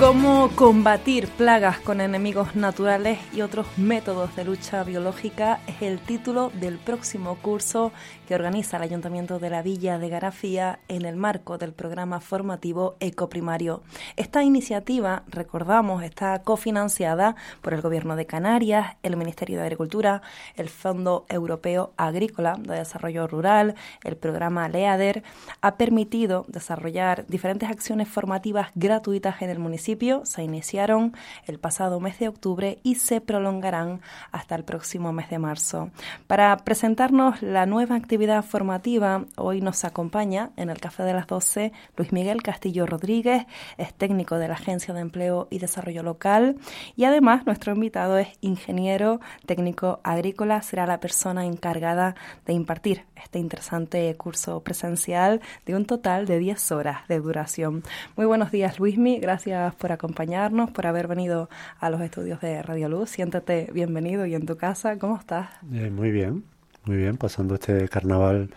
Cómo combatir plagas con enemigos naturales y otros métodos de lucha biológica es el título del próximo curso que organiza el Ayuntamiento de la Villa de Garafía en el marco del programa formativo Ecoprimario. Esta iniciativa, recordamos, está cofinanciada por el Gobierno de Canarias, el Ministerio de Agricultura, el Fondo Europeo Agrícola de Desarrollo Rural, el programa LEADER, ha permitido desarrollar diferentes acciones formativas gratuitas en el municipio se iniciaron el pasado mes de octubre y se prolongarán hasta el próximo mes de marzo. Para presentarnos la nueva actividad formativa, hoy nos acompaña en el Café de las 12 Luis Miguel Castillo Rodríguez, es técnico de la Agencia de Empleo y Desarrollo Local y además nuestro invitado es ingeniero técnico agrícola, será la persona encargada de impartir este interesante curso presencial de un total de 10 horas de duración. Muy buenos días Luismi, gracias por acompañarnos, por haber venido a los estudios de Radio Luz. Siéntate bienvenido y en tu casa, ¿cómo estás? Eh, muy bien, muy bien, pasando este carnaval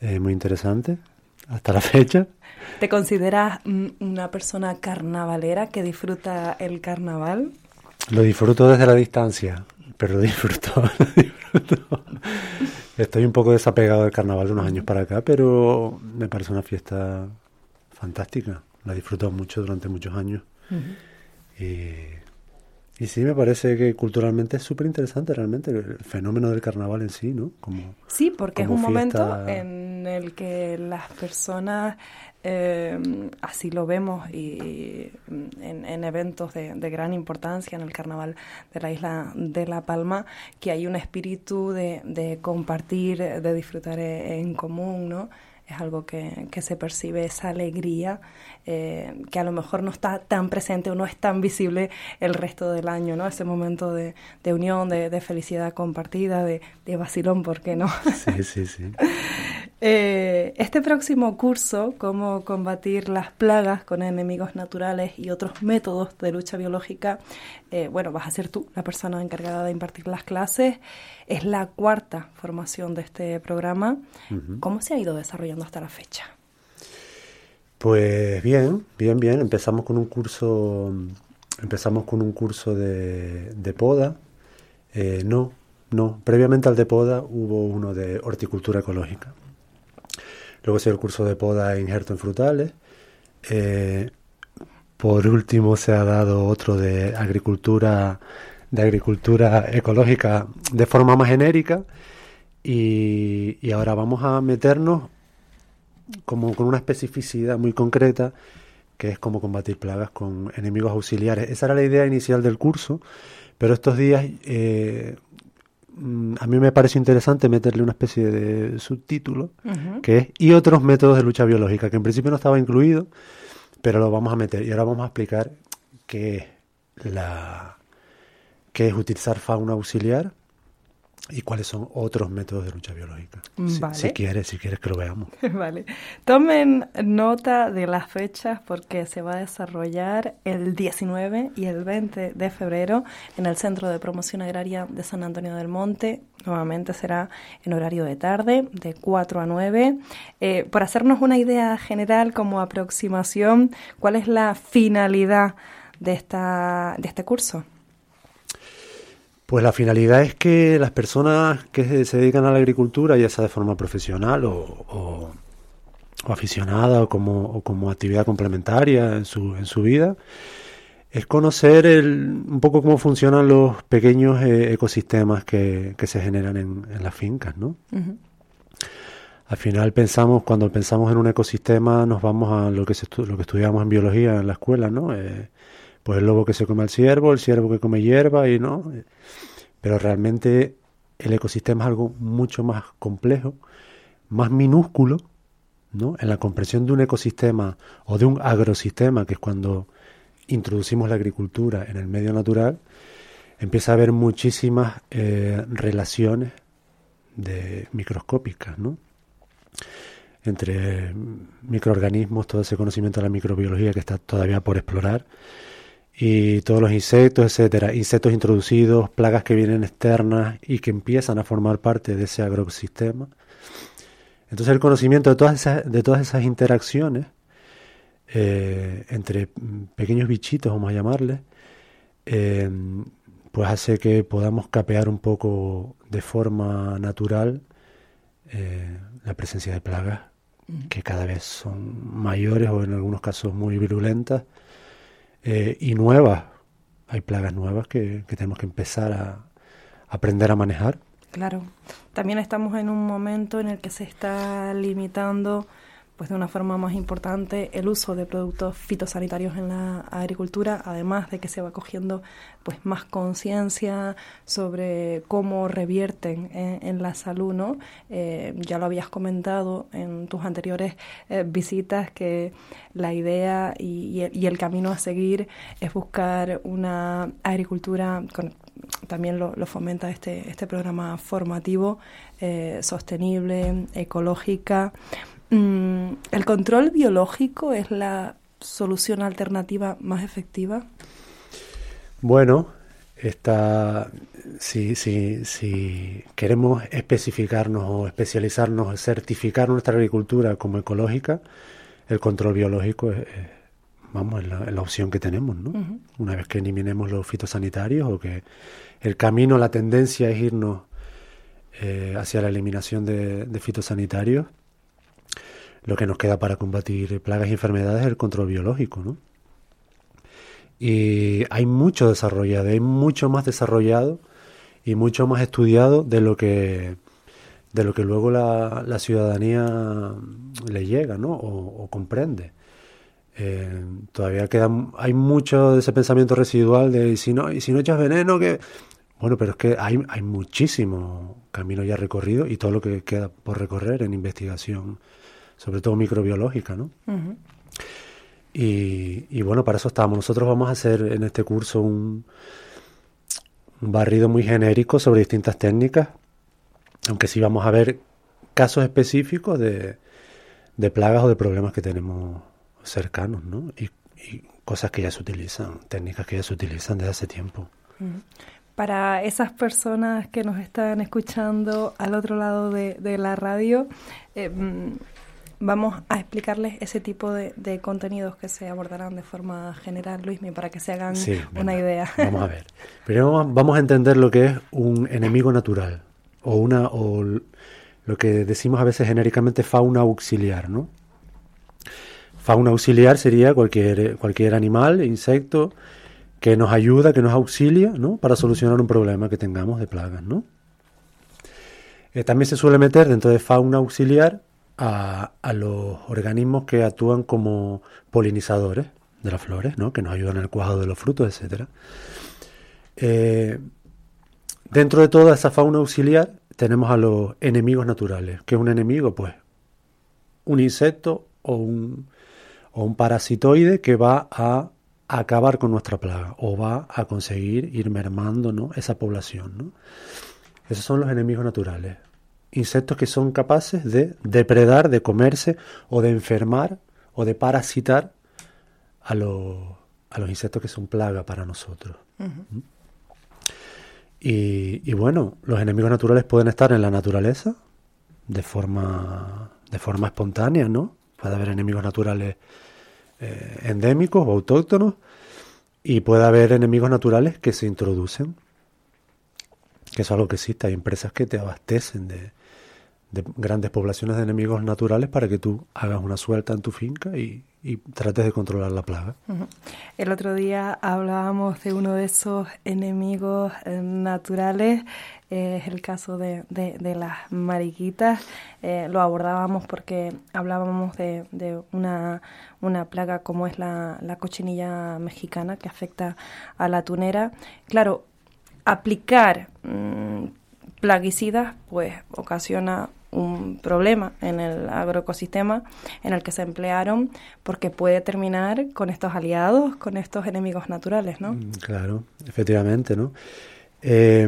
eh, muy interesante hasta la fecha. ¿Te consideras una persona carnavalera que disfruta el carnaval? Lo disfruto desde la distancia, pero lo disfruto, lo disfruto. Estoy un poco desapegado del carnaval de unos años para acá, pero me parece una fiesta fantástica la he disfrutado mucho durante muchos años. y, sí, me parece que culturalmente es súper interesante realmente el fenómeno del carnaval en sí, ¿no? Como, sí, porque es un momento en el que las personas, eh, así lo vemos y en, eventos de, gran importancia en el carnaval de la isla de La Palma, que hay un espíritu de, de compartir, de disfrutar en común, ¿no? Es algo que, que se percibe esa alegría eh, que a lo mejor no está tan presente o no es tan visible el resto del año, ¿no? Ese momento de, de unión, de, de, felicidad compartida, de, de vacilón, ¿por qué no? Sí, sí, sí. Eh, este próximo curso, Cómo combatir las plagas con enemigos naturales y otros métodos de lucha biológica, eh, bueno, vas a ser tú la persona encargada de impartir las clases. Es la cuarta formación de este programa. ¿Cómo se ha ido desarrollando hasta la fecha? Pues bien, bien, bien. Empezamos con un curso, empezamos con un curso de, poda. Eh, no, no. Previamente al de poda hubo uno de horticultura ecológica. Luego dio el curso de poda injerto en frutales. Eh, por último se ha dado otro de agricultura, de agricultura ecológica de forma más genérica. Y, y ahora vamos a meternos como con una especificidad muy concreta que es cómo combatir plagas con enemigos auxiliares. Esa era la idea inicial del curso, pero estos días eh, a mí me parece interesante meterle una especie de subtítulo, que es y otros métodos de lucha biológica, que en principio no estaba incluido, pero lo vamos a meter. Y ahora vamos a explicar qué es, la, qué es utilizar fauna auxiliar, y cuáles son otros métodos de lucha biológica. Si, quieres, si quieres que lo veamos. Vale. Tomen nota de las fechas porque se va a desarrollar el 19 y el 20 de febrero en el Centro de Promoción Agraria de San Antonio del Monte. Nuevamente será en horario de tarde, de 4 a 9. Eh, por hacernos una idea general como aproximación, ¿cuál es la finalidad de, esta, de este curso? Pues la finalidad es que las personas que se dedican a la agricultura, ya sea de forma profesional o, aficionada o como, como, actividad complementaria en su, en su vida, es conocer un poco cómo funcionan los pequeños eh, ecosistemas que, se generan en, las fincas, ¿no? Al final pensamos, cuando pensamos en un ecosistema, nos vamos a lo que, lo que estudiamos en biología en la escuela, ¿no? Eh, pues el lobo que se come al ciervo, el ciervo que come hierba y no. Pero realmente el ecosistema es algo mucho más complejo, más minúsculo, ¿no? En la comprensión de un ecosistema o de un agrosistema, que es cuando introducimos la agricultura en el medio natural, empieza a haber muchísimas eh, relaciones de microscópicas, ¿no? entre microorganismos, todo ese conocimiento de la microbiología que está todavía por explorar, y todos los insectos, etcétera, insectos introducidos, plagas que vienen externas y que empiezan a formar parte de ese agroecosistema. Entonces el conocimiento de todas esas, de todas esas interacciones eh, entre pequeños bichitos, vamos a llamarles, eh, pues hace que podamos capear un poco de forma natural eh, la presencia de plagas que cada vez son mayores o en algunos casos muy virulentas eh, y nuevas. Hay plagas nuevas que, que tenemos que empezar a aprender a manejar. Claro. También estamos en un momento en el que se está limitando pues de una forma más importante el uso de productos fitosanitarios en la agricultura, además de que se va cogiendo pues más conciencia sobre cómo revierten en, la salud, ¿no? Eh, ya lo habías comentado en tus anteriores eh, visitas que la idea y, el, camino a seguir es buscar una agricultura también lo, fomenta este, este programa formativo, eh, sostenible, ecológica, Mm, ¿El control biológico es la solución alternativa más efectiva? Bueno, está, si, si, si queremos especificarnos o especializarnos, certificar nuestra agricultura como ecológica, el control biológico es, vamos, es la, opción que tenemos, ¿no? Una vez que eliminemos los fitosanitarios o que el camino, la tendencia es irnos eh, hacia la eliminación de fitosanitarios, lo que nos queda para combatir plagas y enfermedades es el control biológico, ¿no? Y hay mucho desarrollado, hay mucho más desarrollado y mucho más estudiado de lo que de lo que luego la, ciudadanía le llega, ¿no? O, comprende. Eh, todavía queda, hay mucho de ese pensamiento residual de si no, y si no echas veneno, que bueno, pero es que hay, hay muchísimo camino ya recorrido y todo lo que queda por recorrer en investigación sobre todo microbiológica, ¿no? y, bueno, para eso estamos. Nosotros vamos a hacer en este curso un, barrido muy genérico sobre distintas técnicas, aunque sí vamos a ver casos específicos de, plagas o de problemas que tenemos cercanos, ¿no? Y, cosas que ya se utilizan, técnicas que ya se utilizan desde hace tiempo. Para esas personas que nos están escuchando al otro lado de, la radio, eh, Vamos a explicarles ese tipo de, contenidos que se abordarán de forma general, Luismi, para que se hagan una idea. Vamos a ver. Primero vamos a entender lo que es un enemigo natural o una o lo que decimos a veces genéricamente fauna auxiliar, ¿no? Fauna auxiliar sería cualquier cualquier animal, insecto que nos ayuda, que nos auxilia, ¿no? Para solucionar un problema que tengamos de plagas, ¿no? Eh, también se suele meter dentro de fauna auxiliar a, los organismos que actúan como polinizadores de las flores, ¿no? que nos ayudan el cuajado de los frutos, etc. Eh, dentro de toda esa fauna auxiliar tenemos a los enemigos naturales. ¿Qué es un enemigo? Pues un insecto o un, o un parasitoide que va a acabar con nuestra plaga o va a conseguir ir mermando ¿no? esa población. Esos son los enemigos naturales insectos que son capaces de depredar, de comerse o de enfermar o de parasitar a, los, a los insectos que son plaga para nosotros. ¿Mm? y, bueno, los enemigos naturales pueden estar en la naturaleza de forma, de forma espontánea, ¿no? Puede haber enemigos naturales eh, endémicos o autóctonos y puede haber enemigos naturales que se introducen que es algo que existe. Hay empresas que te abastecen de, de grandes poblaciones de enemigos naturales para que tú hagas una suelta en tu finca y, trates de controlar la plaga. El otro día hablábamos de uno de esos enemigos eh, naturales, eh, es el caso de, las mariquitas. Eh, lo abordábamos porque hablábamos de, una, una, plaga como es la, cochinilla mexicana que afecta a la tunera. Claro, aplicar mm, plaguicidas pues ocasiona un problema en el agroecosistema en el que se emplearon porque puede terminar con estos aliados, con estos enemigos naturales, ¿no? Mm, claro, efectivamente, ¿no? Eh,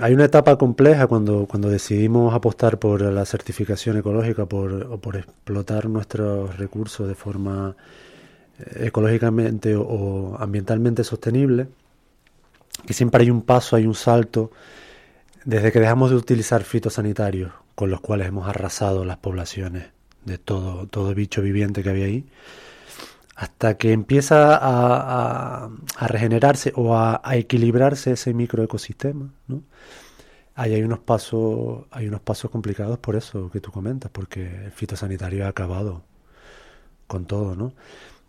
hay una etapa compleja cuando, cuando decidimos apostar por la certificación ecológica por, o por explotar nuestros recursos de forma eh, ecológicamente o, ambientalmente sostenible, que siempre hay un paso, hay un salto, desde que dejamos de utilizar fitosanitarios, con los cuales hemos arrasado las poblaciones de todo, todo bicho viviente que había ahí, hasta que empieza a, regenerarse o a, equilibrarse ese microecosistema, ¿no? Ahí hay unos pasos, hay unos pasos complicados por eso que tú comentas, porque el fitosanitario ha acabado con todo, ¿no?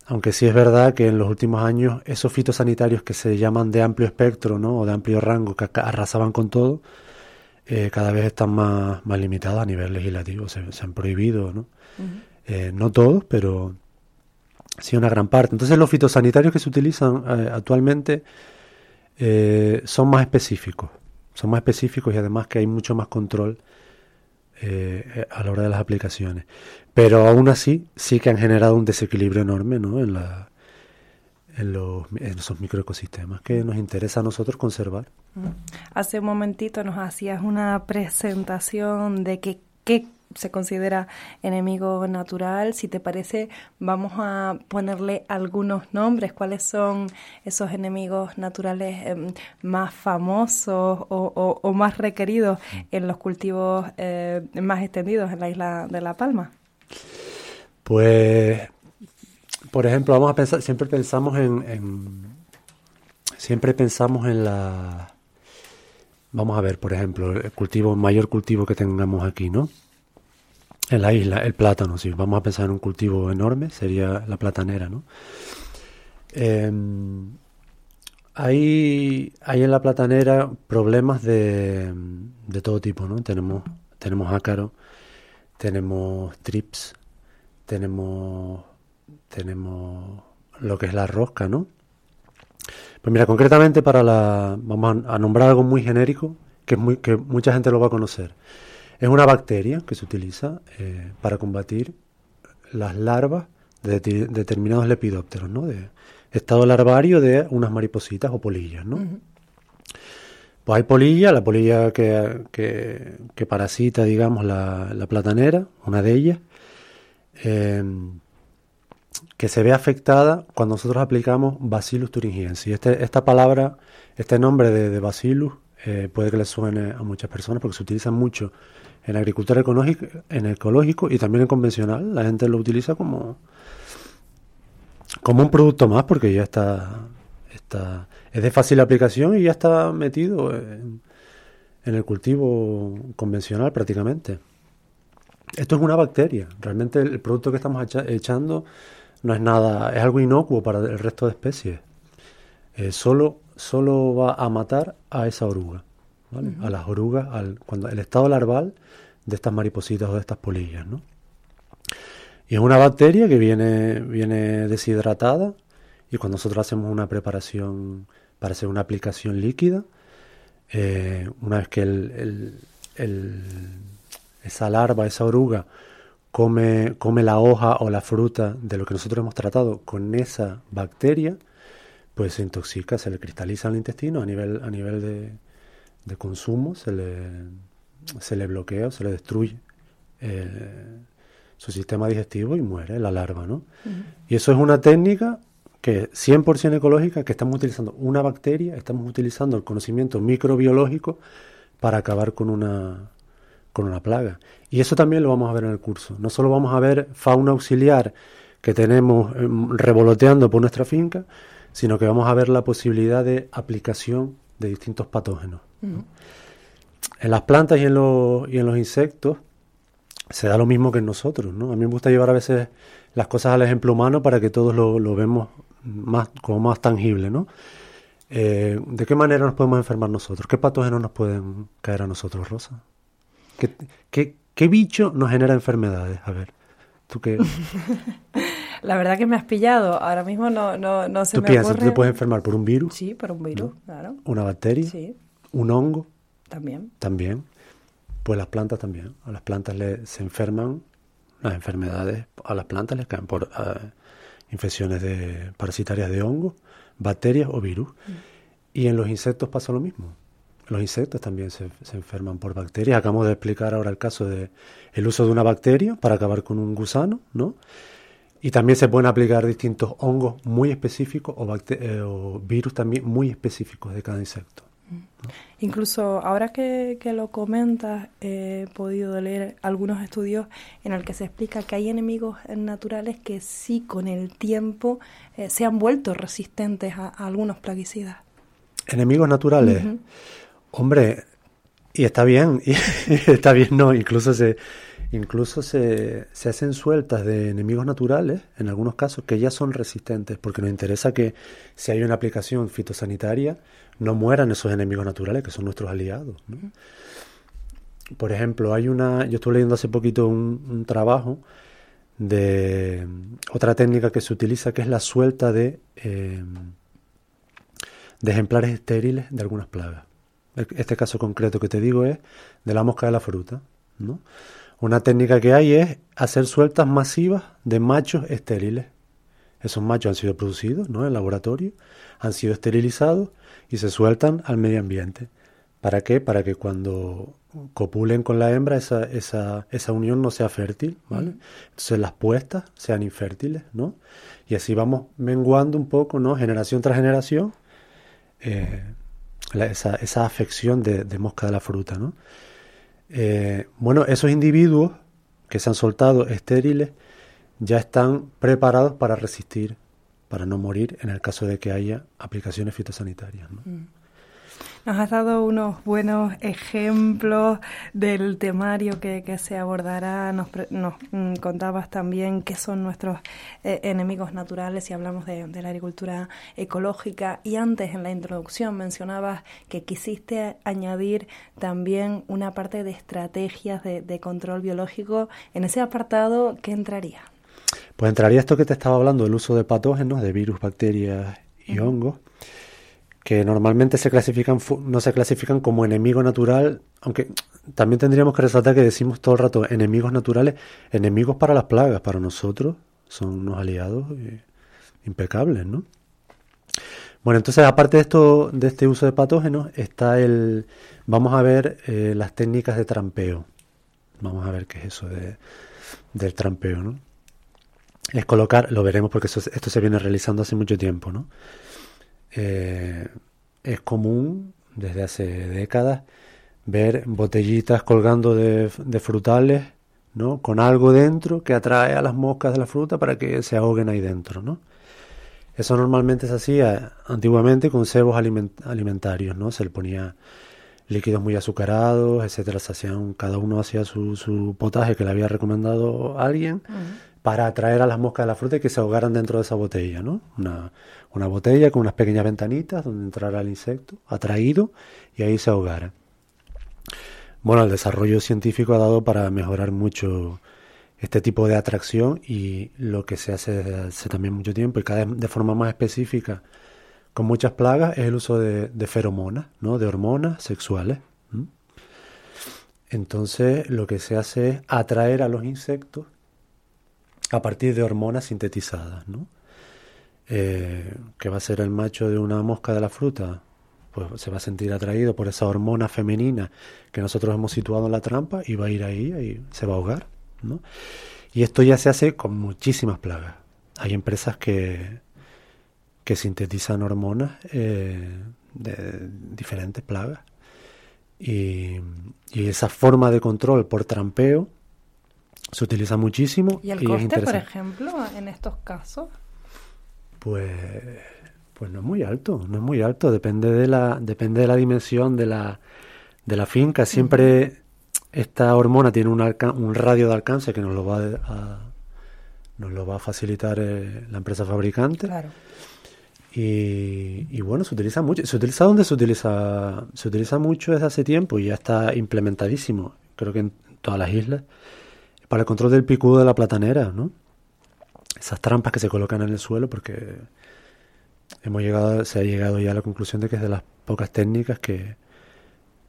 Aunque sí es verdad que en los últimos años esos fitosanitarios que se llaman de amplio espectro, ¿no? O de amplio rango, que arrasaban con todo, eh, cada vez están más, más limitados a nivel legislativo, se, han prohibido, ¿no? Eh, no todos, pero Sí, una gran parte. Entonces los fitosanitarios que se utilizan eh, actualmente son más específicos. Son más específicos y además que hay mucho más control eh, a la hora de las aplicaciones. Pero aún así sí que han generado un desequilibrio enorme ¿no? en, la, en, los, en esos microecosistemas que nos interesa a nosotros conservar. Hace un momentito nos hacías una presentación de que qué se considera enemigo natural. Si te parece, vamos a ponerle algunos nombres. ¿Cuáles son esos enemigos naturales em, más famosos o, más requeridos en los cultivos eh, más extendidos en la isla de La Palma? Pues, por ejemplo, vamos a pensar, siempre pensamos en, siempre pensamos en la Vamos a ver, por ejemplo, el cultivo, mayor cultivo que tengamos aquí, ¿no? En la isla, el plátano, si vamos a pensar en un cultivo enorme, sería la platanera, ¿no? Em, hay, hay en la platanera problemas de, de todo tipo, ¿no? Tenemos, tenemos ácaro, tenemos trips, tenemos, tenemos lo que es la rosca, ¿no? Pues mira, concretamente para la, vamos a, nombrar algo muy genérico, que, es muy, que mucha gente lo va a conocer. Es una bacteria que se utiliza eh, para combatir las larvas de, determinados lepidópteros, ¿no? De estado larvario de unas maripositas o polillas, ¿no? Pues hay polilla, la polilla que, que, parasita, digamos, la, platanera, una de ellas, em, que se ve afectada cuando nosotros aplicamos Bacillus thuringiensis. Este, esta palabra, este nombre de, de Bacillus, eh, puede que le suene a muchas personas porque se utiliza mucho en agricultura ecológica, en ecológico y también en convencional. La gente lo utiliza como, como un producto más porque ya está, está es de fácil aplicación y ya está metido en, el cultivo convencional prácticamente. Esto es una bacteria. Realmente el producto que estamos echando no es nada, es algo inocuo para el resto de especies. Eh, solo, solo va a matar a esa oruga. A las orugas, al, cuando el estado larval de estas maripositas o de estas polillas, ¿no? Y es una bacteria que viene, viene deshidratada y cuando nosotros hacemos una preparación para hacer una aplicación líquida, eh, una vez que el, esa larva, esa oruga, come, come la hoja o la fruta de lo que nosotros hemos tratado con esa bacteria, pues se intoxica, se le cristaliza el intestino a nivel, a nivel de, de consumo, se le, se le bloquea, se le destruye eh, su sistema digestivo y muere la larva, ¿no? Y eso es una técnica que 100% ecológica, que estamos utilizando una bacteria, estamos utilizando el conocimiento microbiológico para acabar con una, con una plaga. Y eso también lo vamos a ver en el curso. No solo vamos a ver fauna auxiliar que tenemos em, revoloteando por nuestra finca, sino que vamos a ver la posibilidad de aplicación de distintos patógenos. En las plantas y en, los, y en los insectos se da lo mismo que en nosotros, ¿no? A mí me gusta llevar a veces las cosas al ejemplo humano para que todos lo, lo vemos más, como más tangible, ¿no? Eh, ¿De qué manera nos podemos enfermar nosotros? ¿Qué patógenos nos pueden caer a nosotros, Rosa? ¿Qué, qué, bicho nos genera enfermedades? A ver, ¿tú qué...? La verdad que me has pillado. Ahora mismo no, no, no se ¿Tú me piensas, ocurre... ¿Tú te puedes enfermar por un virus? Sí, por un virus, claro. ¿Una bacteria? Sí. ¿Un hongo? También. También. Pues las plantas también. A las plantas le, se enferman, las enfermedades a las plantas les caen por eh, infecciones de, parasitarias de hongos, bacterias o virus. Mm. Y en los insectos pasa lo mismo. Los insectos también se, se, enferman por bacterias. Acabamos de explicar ahora el caso de el uso de una bacteria para acabar con un gusano, ¿no? Y también se pueden aplicar distintos hongos muy específicos o, eh, o virus también muy específicos de cada insecto. Incluso ahora que, lo comentas, he podido leer algunos estudios en el que se explica que hay enemigos naturales que sí con el tiempo eh, se han vuelto resistentes a, algunos plaguicidas. Enemigos naturales. Hombre, y está bien, y está bien, no, incluso se, Incluso se, se, hacen sueltas de enemigos naturales, en algunos casos, que ya son resistentes, porque nos interesa que si hay una aplicación fitosanitaria, no mueran esos enemigos naturales, que son nuestros aliados. Por ejemplo, hay una, yo estuve leyendo hace poquito un, trabajo de otra técnica que se utiliza, que es la suelta de, eh, de ejemplares estériles de algunas plagas. Este caso concreto que te digo es de la mosca de la fruta, ¿no? Una técnica que hay es hacer sueltas masivas de machos estériles. Esos machos han sido producidos ¿no? en el laboratorio, han sido esterilizados y se sueltan al medio ambiente. ¿Para qué? Para que cuando copulen con la hembra esa, esa, esa unión no sea fértil, ¿vale? Entonces las puestas sean infértiles, ¿no? Y así vamos menguando un poco, ¿no? Generación tras generación, eh, esa, esa afección de, mosca de la fruta, ¿no? Eh, bueno, esos individuos que se han soltado estériles ya están preparados para resistir, para no morir en el caso de que haya aplicaciones fitosanitarias. ¿no? Mm. Nos has dado unos buenos ejemplos del temario que, se abordará. Nos, mm, contabas también qué son nuestros eh, enemigos naturales si hablamos de, la agricultura ecológica. Y antes, en la introducción, mencionabas que quisiste añadir también una parte de estrategias de, control biológico. En ese apartado, ¿qué entraría? Pues entraría esto que te estaba hablando, el uso de patógenos, de virus, bacterias y hongos que normalmente se clasifican, no se clasifican como enemigo natural, aunque también tendríamos que resaltar que decimos todo el rato enemigos naturales, enemigos para las plagas, para nosotros son unos aliados eh, impecables, ¿no? Bueno, entonces aparte de esto, de este uso de patógenos, está el, vamos a ver eh, las técnicas de trampeo. Vamos a ver qué es eso de, del trampeo, ¿no? Es colocar, lo veremos porque esto se viene realizando hace mucho tiempo, ¿no? Eh, es común desde hace décadas ver botellitas colgando de, frutales, ¿no? Con algo dentro que atrae a las moscas de la fruta para que se ahoguen ahí dentro, ¿no? Eso normalmente se hacía antiguamente con cebos alimentarios, ¿no? Se le ponía líquidos muy azucarados, etcétera. Se hacían, cada uno hacía su, su potaje que le había recomendado alguien para atraer a las moscas de la fruta y que se ahogaran dentro de esa botella, ¿no? Una, una botella con unas pequeñas ventanitas donde entrara el insecto atraído y ahí se ahogara. Bueno, el desarrollo científico ha dado para mejorar mucho este tipo de atracción y lo que se hace desde hace también mucho tiempo y cada vez de forma más específica con muchas plagas es el uso de, feromonas, ¿no? de hormonas sexuales. Entonces lo que se hace es atraer a los insectos a partir de hormonas sintetizadas. ¿no? eh, que va a ser el macho de una mosca de la fruta, pues se va a sentir atraído por esa hormona femenina que nosotros hemos situado en la trampa y va a ir ahí y se va a ahogar. ¿no? Y esto ya se hace con muchísimas plagas. Hay empresas que, que sintetizan hormonas eh, de diferentes plagas. Y, y, esa forma de control por trampeo se utiliza muchísimo. ¿Y el coste, por ejemplo, en estos casos? Pues, pues no es muy alto, no es muy alto, depende de la, depende de la dimensión de la, de la finca. Siempre esta hormona tiene un, un radio de alcance que nos lo va a, nos lo va a facilitar eh, la empresa fabricante. Claro. Y, y, bueno, se utiliza mucho. ¿Se utiliza dónde se utiliza? Se utiliza mucho desde hace tiempo y ya está implementadísimo, creo que en todas las islas, para el control del picudo de la platanera, ¿no? esas trampas que se colocan en el suelo porque hemos llegado, se ha llegado ya a la conclusión de que es de las pocas técnicas que,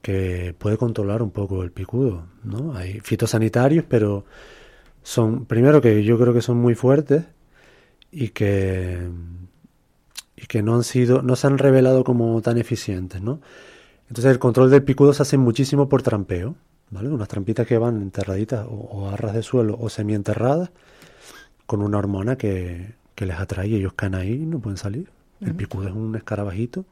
que puede controlar un poco el picudo, ¿no? Hay fitosanitarios, pero son, primero que yo creo que son muy fuertes y que, y que no han sido, no se han revelado como tan eficientes, ¿no? Entonces el control del picudo se hace muchísimo por trampeo, ¿vale? Unas trampitas que van enterraditas o, a ras de suelo o semienterradas con una hormona que, que les atrae y ellos caen ahí y no pueden salir. El picudo es un escarabajito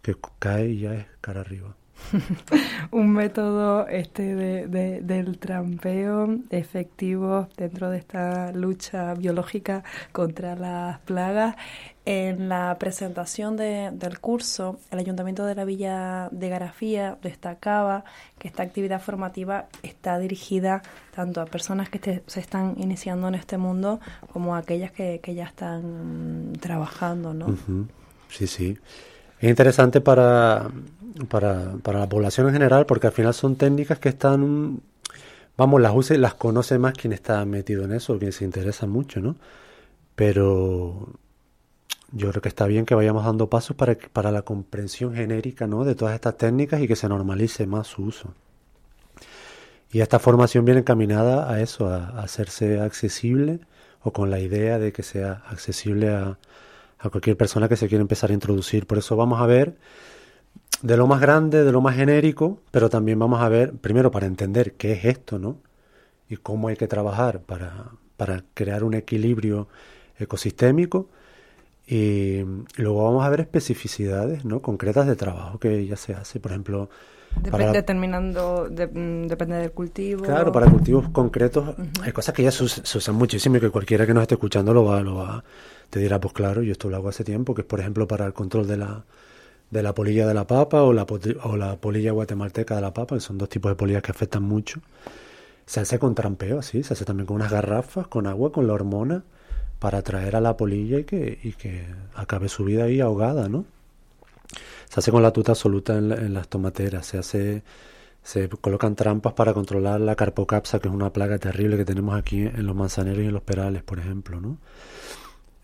que cae y ya es cara arriba. un método este de, del trampeo efectivo dentro de esta lucha biológica contra las plagas. En la presentación del curso, el Ayuntamiento de la Villa de Garafía destacaba que esta actividad formativa está dirigida tanto a personas que se están iniciando en este mundo como a aquellas que, ya están trabajando, ¿no? Sí, sí. Es interesante para, para, para la población en general porque al final son técnicas que están, vamos, las use, las conoce más quien está metido en eso, quien se interesa mucho, ¿no? Pero yo creo que está bien que vayamos dando pasos para, para la comprensión genérica ¿no? de todas estas técnicas y que se normalice más su uso. Y esta formación viene encaminada a eso, a, hacerse accesible o con la idea de que sea accesible a, a cualquier persona que se quiera empezar a introducir. Por eso vamos a ver de lo más grande, de lo más genérico, pero también vamos a ver, primero para entender qué es esto, ¿no? Y cómo hay que trabajar para, para crear un equilibrio ecosistémico y luego vamos a ver especificidades ¿no? concretas de trabajo que ya se hace. Por ejemplo, determinando, mm, depende del cultivo. Claro, para cultivos concretos hay cosas que ya se, usan muchísimo y que cualquiera que nos esté escuchando lo va, lo va, te dirá, pues claro, yo esto lo hago hace tiempo, que es por ejemplo para el control de la, de la polilla de la papa o la, o la polilla guatemalteca de la papa, que son dos tipos de polillas que afectan mucho. Se hace con trampeo, así, se hace también con unas garrafas, con agua, con la hormona para atraer a la polilla y que, y que acabe su vida ahí ahogada, ¿no? Se hace con la tuta absoluta en, las tomateras, se hace, se colocan trampas para controlar la carpocapsa, que es una plaga terrible que tenemos aquí en los manzaneros y en los perales, por ejemplo, ¿no?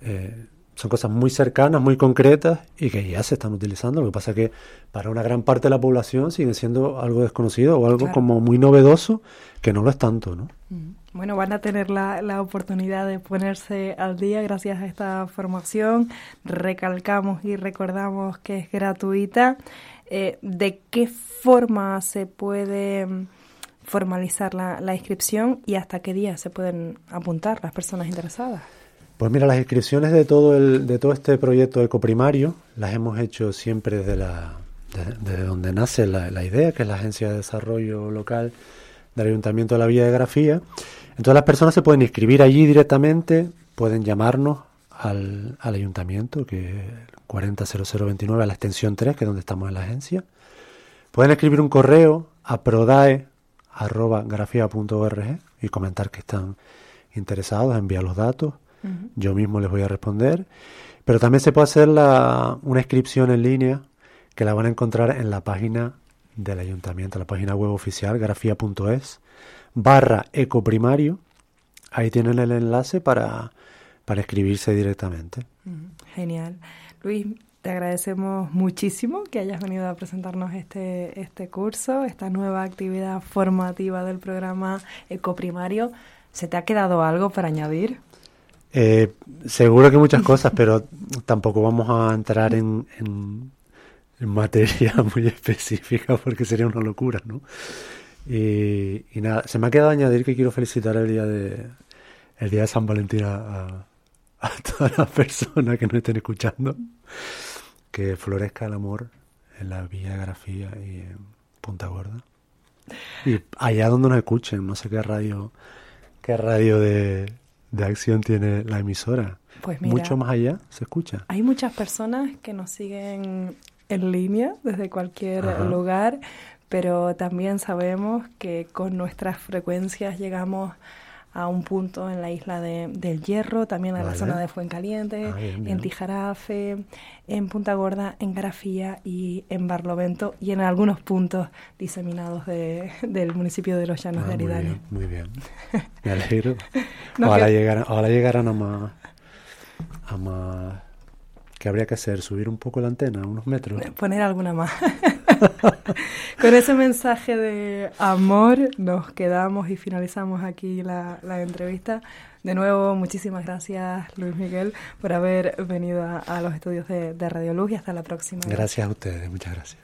Eh, son cosas muy cercanas, muy concretas y que ya se están utilizando. Lo que pasa es que para una gran parte de la población sigue siendo algo desconocido o algo como muy novedoso que no lo es tanto, ¿no? Mm. Bueno, van a tener la, la, oportunidad de ponerse al día gracias a esta formación. Recalcamos y recordamos que es gratuita. Eh, ¿De qué forma se puede mm, formalizar la, la inscripción y hasta qué día se pueden apuntar las personas interesadas? Pues mira, las inscripciones de todo, el, de todo este proyecto ecoprimario las hemos hecho siempre desde, la, donde nace la, la, idea, que es la Agencia de Desarrollo Local del Ayuntamiento de la Villa de Grafía. Entonces las personas se pueden inscribir allí directamente, pueden llamarnos al, al ayuntamiento, que es 400029 a la extensión 3, que es donde estamos en la agencia. Pueden escribir un correo a prodae.grafía.org y comentar que están interesados, enviar los datos yo mismo les voy a responder. Pero también se puede hacer la, una inscripción en línea que la van a encontrar en la página del ayuntamiento, la página web oficial, grafía.es, barra ecoprimario. Ahí tienen el enlace para, para escribirse directamente. Genial. Luis, te agradecemos muchísimo que hayas venido a presentarnos este, este curso, esta nueva actividad formativa del programa Ecoprimario. ¿Se te ha quedado algo para añadir? Eh, seguro que muchas cosas, pero tampoco vamos a entrar en, en, materia muy específica porque sería una locura, ¿no? Y, nada, se me ha quedado añadir que quiero felicitar el día de el día de San Valentín a, a todas las personas que nos estén escuchando, que florezca el amor en la Villa Grafía y en Punta Gorda. Y allá donde nos escuchen, no sé qué radio, qué radio de, de acción tiene la emisora. Pues Mucho más allá se escucha. Hay muchas personas que nos siguen en línea desde cualquier lugar, pero también sabemos que con nuestras frecuencias llegamos a un punto en la isla de, del Hierro, también en la zona de Fuencaliente, ah, en Tijarafe, en Punta Gorda, en Grafía y en Barlovento y en algunos puntos diseminados de, del municipio de Los Llanos ah, de Aridane. Muy bien, me alegro. ojalá, llegaran, a más, a más ¿Qué habría que hacer? ¿Subir un poco la antena, unos metros? Poner alguna más. Con ese mensaje de amor nos quedamos y finalizamos aquí la, entrevista. De nuevo, muchísimas gracias Luis Miguel por haber venido a, los estudios de, de Radio Luz y hasta la próxima. Gracias a ustedes, muchas gracias.